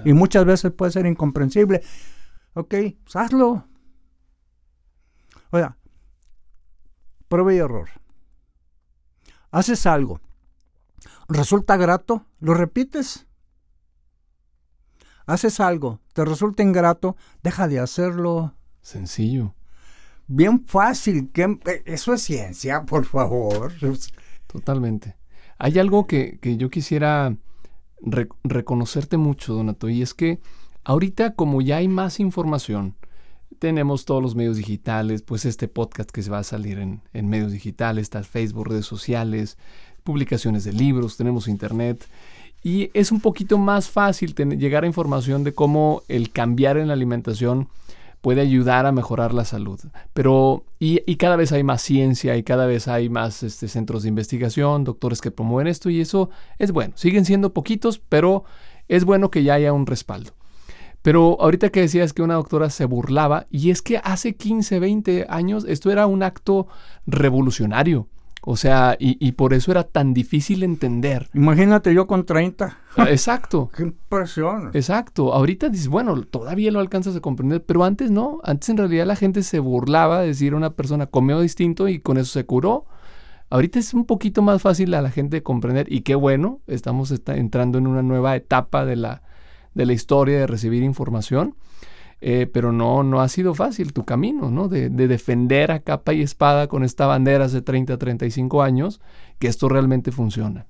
S1: Y muchas veces puede ser incomprensible. Ok, pues hazlo, Oiga, prueba y error. Haces algo, resulta grato, lo repites. Haces algo, te resulta ingrato, deja de hacerlo.
S2: Sencillo.
S1: Bien fácil. Eso es ciencia, por favor.
S2: Totalmente. Hay algo que, yo quisiera reconocerte mucho, Donato, y es que ahorita como ya hay más información, tenemos todos los medios digitales, pues este podcast que se va a salir en, medios digitales, está Facebook, redes sociales, publicaciones de libros, tenemos internet. Y es un poquito más fácil llegar a información de cómo el cambiar en la alimentación puede ayudar a mejorar la salud. Pero, y, cada vez hay más ciencia y cada vez hay más este, centros de investigación, doctores que promueven esto y eso es bueno. Siguen siendo poquitos, pero es bueno que ya haya un respaldo. Pero ahorita que decías que una doctora se burlaba, y es que hace 15, 20 años esto era un acto revolucionario. O sea, y, por eso era tan difícil entender.
S1: Imagínate yo con 30.
S2: Ah, exacto.
S1: Qué impresión.
S2: Exacto. Ahorita dices, bueno, todavía lo alcanzas a comprender, pero antes no. Antes en realidad la gente se burlaba de decir una persona comió distinto y con eso se curó. Ahorita es un poquito más fácil a la gente comprender y qué bueno, estamos entrando en una nueva etapa de la, de la historia de recibir información. Eh, pero no, no ha sido fácil tu camino, ¿no? De, defender a capa y espada con esta bandera hace 30, a 35 años, que esto realmente funciona.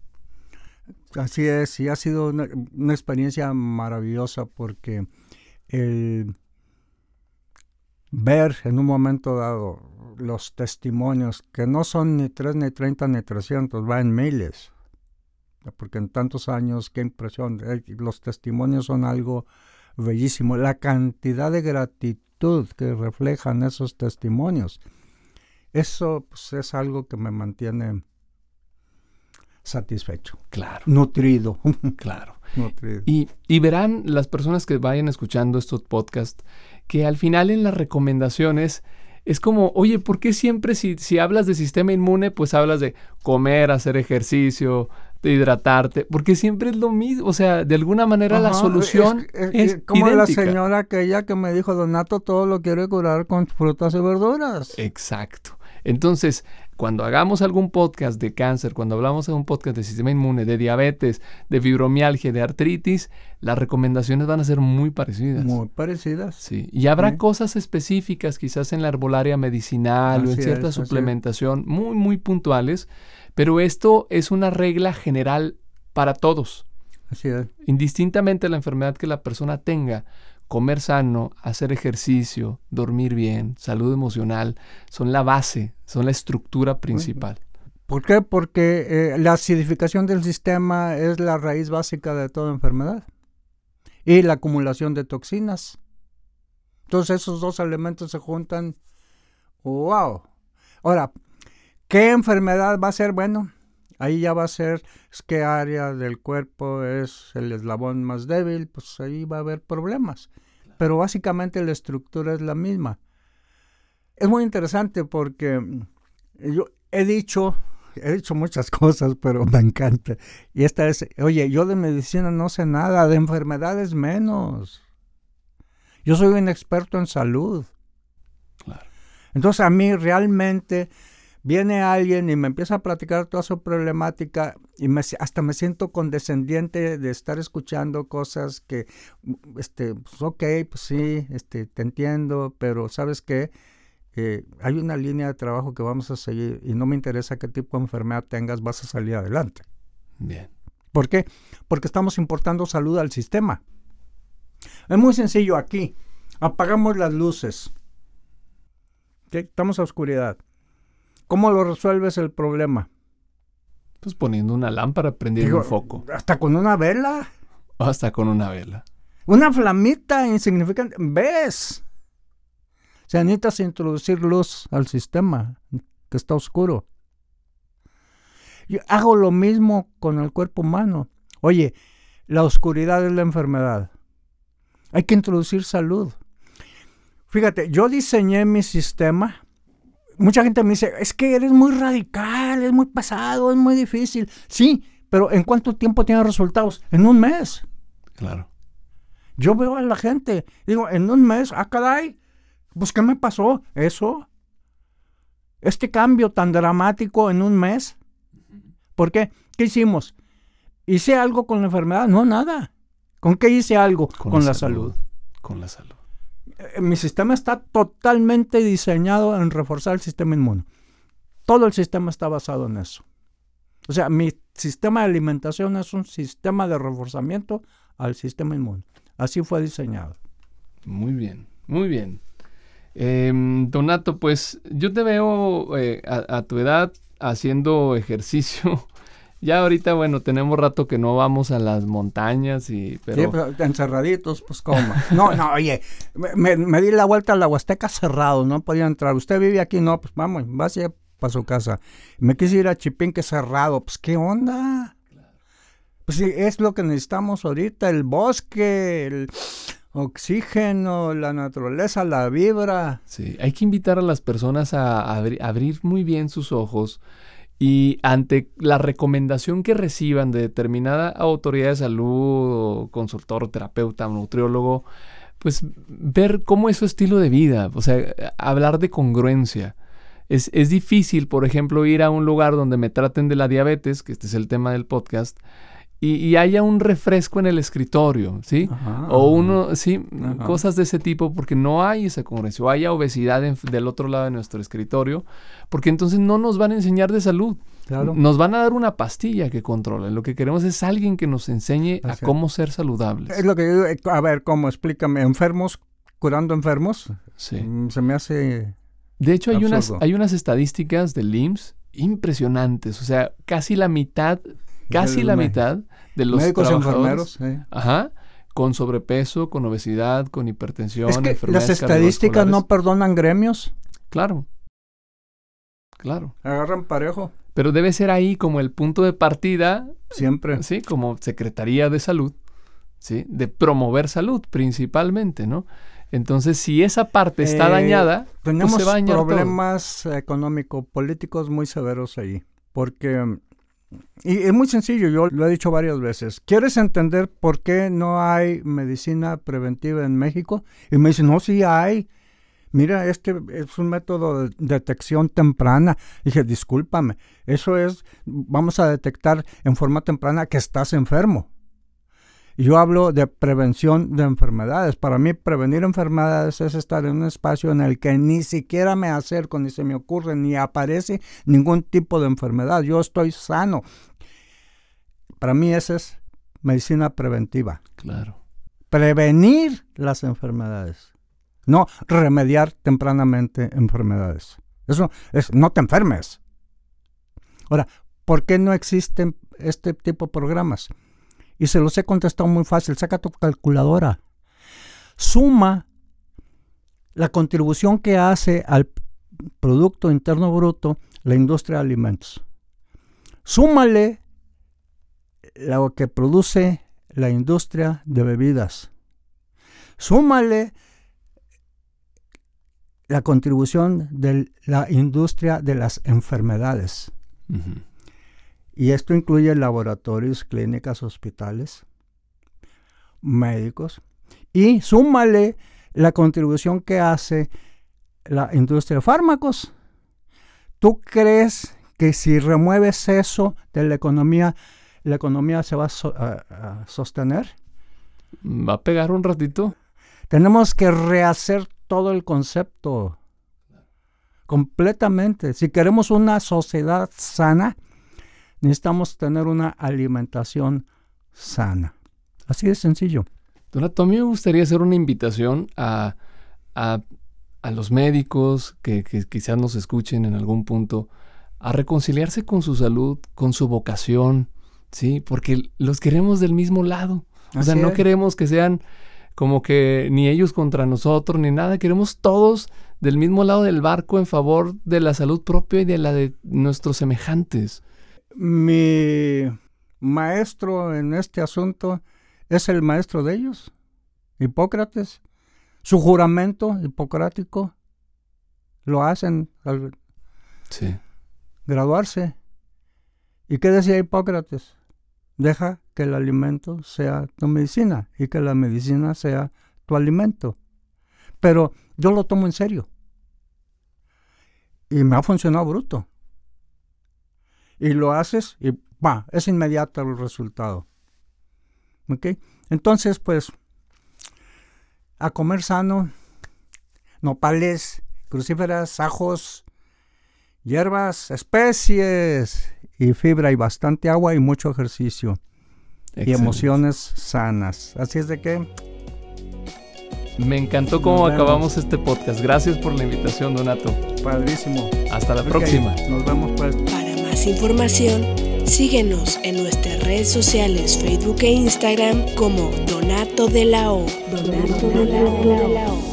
S1: Así es, y ha sido una, experiencia maravillosa porque el ver en un momento dado los testimonios, que no son ni 3, ni 30, ni 300, va en miles, porque en tantos años, qué impresión, eh, los testimonios son algo bellísimo, la cantidad de gratitud que reflejan esos testimonios, eso pues, es algo que me mantiene satisfecho.
S2: Claro.
S1: Nutrido.
S2: claro. Nutrido. Y, y, verán las personas que vayan escuchando estos podcasts que al final en las recomendaciones es como, oye, ¿por qué siempre si, si hablas de sistema inmune, pues hablas de comer, hacer ejercicio, de hidratarte, porque siempre es lo mismo, o sea, de alguna manera la solución es,
S1: como la señora aquella que me dijo, Donato, todo lo quiere curar con frutas y verduras.
S2: Exacto. Entonces, cuando hagamos algún podcast de cáncer, cuando hablamos de un podcast de sistema inmune, de diabetes, de fibromialgia, de artritis, las recomendaciones van a ser muy parecidas.
S1: Muy parecidas.
S2: Sí, y habrá cosas específicas, quizás en la herbolaria medicinal o en cierta suplementación, muy, muy puntuales, pero esto es una regla general para todos.
S1: Así es.
S2: Indistintamente la enfermedad que la persona tenga, comer sano, hacer ejercicio, dormir bien, salud emocional, son la base, son la estructura principal.
S1: ¿Por qué? Porque eh, la acidificación del sistema es la raíz básica de toda enfermedad. Y la acumulación de toxinas. Entonces esos dos elementos se juntan. ¡Wow! Ahora, ¿qué enfermedad va a ser? Bueno, ahí ya va a ser qué área del cuerpo es el eslabón más débil, pues ahí va a haber problemas. Pero básicamente la estructura es la misma. Es muy interesante porque mm, yo he dicho, he dicho muchas cosas, pero me encanta. Y esta es, oye, yo de medicina no sé nada, de enfermedades menos. Yo soy un experto en salud. Entonces a mí realmente viene alguien y me empieza a platicar toda su problemática y me, hasta me siento condescendiente de estar escuchando cosas que, mm, este, pues ok, pues sí, este, te entiendo, pero ¿sabes qué? Eh, hay una línea de trabajo que vamos a seguir y no me interesa qué tipo de enfermedad tengas, vas a salir adelante.
S2: Bien.
S1: ¿Por qué? Porque estamos importando salud al sistema. Es muy sencillo aquí. Apagamos las luces. Estamos a oscuridad. ¿Cómo lo resuelves el problema?
S2: Pues poniendo una lámpara, prendiendo un foco.
S1: ¿Hasta con una vela?
S2: hasta con una vela.
S1: Una flamita insignificante. ¿Ves? Se necesitas introducir luz al sistema que está oscuro. Yo hago lo mismo con el cuerpo humano. Oye, la oscuridad es la enfermedad. Hay que introducir salud. Fíjate, yo diseñé mi sistema mucha gente me dice, es que eres muy radical, es muy pesado, es muy difícil. Sí, pero ¿en cuánto tiempo tiene resultados? En un mes.
S2: Claro.
S1: Yo veo a la gente, digo, en un mes, ah, caray, pues ¿qué me pasó? Eso. Este cambio tan dramático en un mes. ¿Por qué? ¿Qué hicimos? ¿Hice algo con la enfermedad? No, nada. ¿Con qué hice algo? Con, la, salud.
S2: Con la salud.
S1: Eh, mi sistema está totalmente diseñado en reforzar el sistema inmune. Todo el sistema está basado en eso. O sea, mi sistema de alimentación es un sistema de reforzamiento al sistema inmune. Así fue diseñado.
S2: Muy bien, muy bien. Em, Donato, pues yo te veo eh, a, tu edad haciendo ejercicio ya ahorita, bueno, tenemos rato que no vamos a las montañas y... Pero... Sí,
S1: pero encerraditos, pues cómo. No, no, oye, me, di la vuelta a la Huasteca cerrado, no podía entrar. Usted vive aquí, no, pues vamos, vaya para su casa. Me quise ir a Chipinque cerrado, pues qué onda. Pues sí, es lo que necesitamos ahorita, el bosque, el oxígeno, la naturaleza, la vibra.
S2: Sí, hay que invitar a las personas a abrir muy bien sus ojos y ante la recomendación que reciban de determinada autoridad de salud, o consultor, terapeuta, nutriólogo, pues ver cómo es su estilo de vida, o sea, hablar de congruencia. Es, es difícil, por ejemplo, ir a un lugar donde me traten de la diabetes, que este es el tema del podcast, y, haya un refresco en el escritorio, ¿sí? o uno, sí, cosas de ese tipo, porque no hay esa congreso, o haya obesidad del otro lado de nuestro escritorio, porque entonces no nos van a enseñar de salud. Nos van a dar una pastilla que controle. Lo que queremos es alguien que nos enseñe a cómo ser saludables.
S1: Es lo que yo, eh, a ver, ¿cómo? Explícame. ¿Enfermos curando enfermos?
S2: Sí.
S1: Mm, se me hace...
S2: De hecho, hay unas, hay unas estadísticas del IMSS impresionantes. O sea, casi la mitad casi la mitad de los
S1: médicos enfermeros,
S2: ajá, con sobrepeso, con obesidad, con hipertensión,
S1: es que las estadísticas no perdonan gremios.
S2: Claro. Claro.
S1: Agarran parejo.
S2: Pero debe ser ahí como el punto de partida.
S1: Siempre.
S2: Sí, como Secretaría de Salud, ¿sí? De promover salud principalmente, ¿no? Entonces, si esa parte está eh, dañada,
S1: pues tenemos problemas económico-políticos muy severos ahí. Porque y es muy sencillo, yo lo he dicho varias veces. ¿Quieres entender por qué no hay medicina preventiva en México? Y me dicen, no, sí hay. mira, este es un método de detección temprana. Dije, discúlpame, eso es, vamos a detectar en forma temprana que estás enfermo. Yo hablo de prevención de enfermedades. Para mí, prevenir enfermedades es estar en un espacio en el que ni siquiera me acerco, ni se me ocurre, ni aparece ningún tipo de enfermedad. Yo estoy sano. Para mí, esa es medicina preventiva.
S2: Claro.
S1: Prevenir las enfermedades, no remediar tempranamente enfermedades. Eso es, no te enfermes. Ahora, ¿por qué no existen este tipo de programas? Y se los he contestado muy fácil. Saca tu calculadora. Suma la contribución que hace al Producto Interno Bruto la industria de alimentos. Súmale lo que produce la industria de bebidas. Súmale la contribución de la industria de las enfermedades. Y esto incluye laboratorios, clínicas, hospitales, médicos. Y súmale la contribución que hace la industria de fármacos. ¿Tú crees que si remueves eso de la economía, la economía se va a, sostener?
S2: Va a pegar un ratito.
S1: Tenemos que rehacer todo el concepto completamente. Si queremos una sociedad sana, necesitamos tener una alimentación sana. Así de sencillo.
S2: Donato, a mí me gustaría hacer una invitación a, a, los médicos que, quizás nos escuchen en algún punto a reconciliarse con su salud, con su vocación, ¿sí? Porque los queremos del mismo lado. O sea, no queremos que sean como que ni ellos contra nosotros, ni nada. Queremos todos del mismo lado del barco en favor de la salud propia y de la de nuestros semejantes.
S1: Mi maestro en este asunto es el maestro de ellos, Hipócrates. Su juramento hipocrático lo hacen al graduarse. ¿Y qué decía Hipócrates? Deja que el alimento sea tu medicina y que la medicina sea tu alimento. Pero yo lo tomo en serio. Y me ha funcionado bruto y lo haces y va, es inmediato el resultado. ¿Ok? Entonces, pues, a comer sano, nopales, crucíferas, ajos, hierbas, especies y fibra y bastante agua y mucho ejercicio. Y emociones sanas. Así es de que...
S2: Me encantó cómo acabamos este podcast. Gracias por la invitación, Donato.
S1: Padrísimo.
S2: Hasta la próxima.
S1: Nos vemos pues
S3: información, síguenos en nuestras redes sociales Facebook e Instagram como Donato de la O. Donato de la O.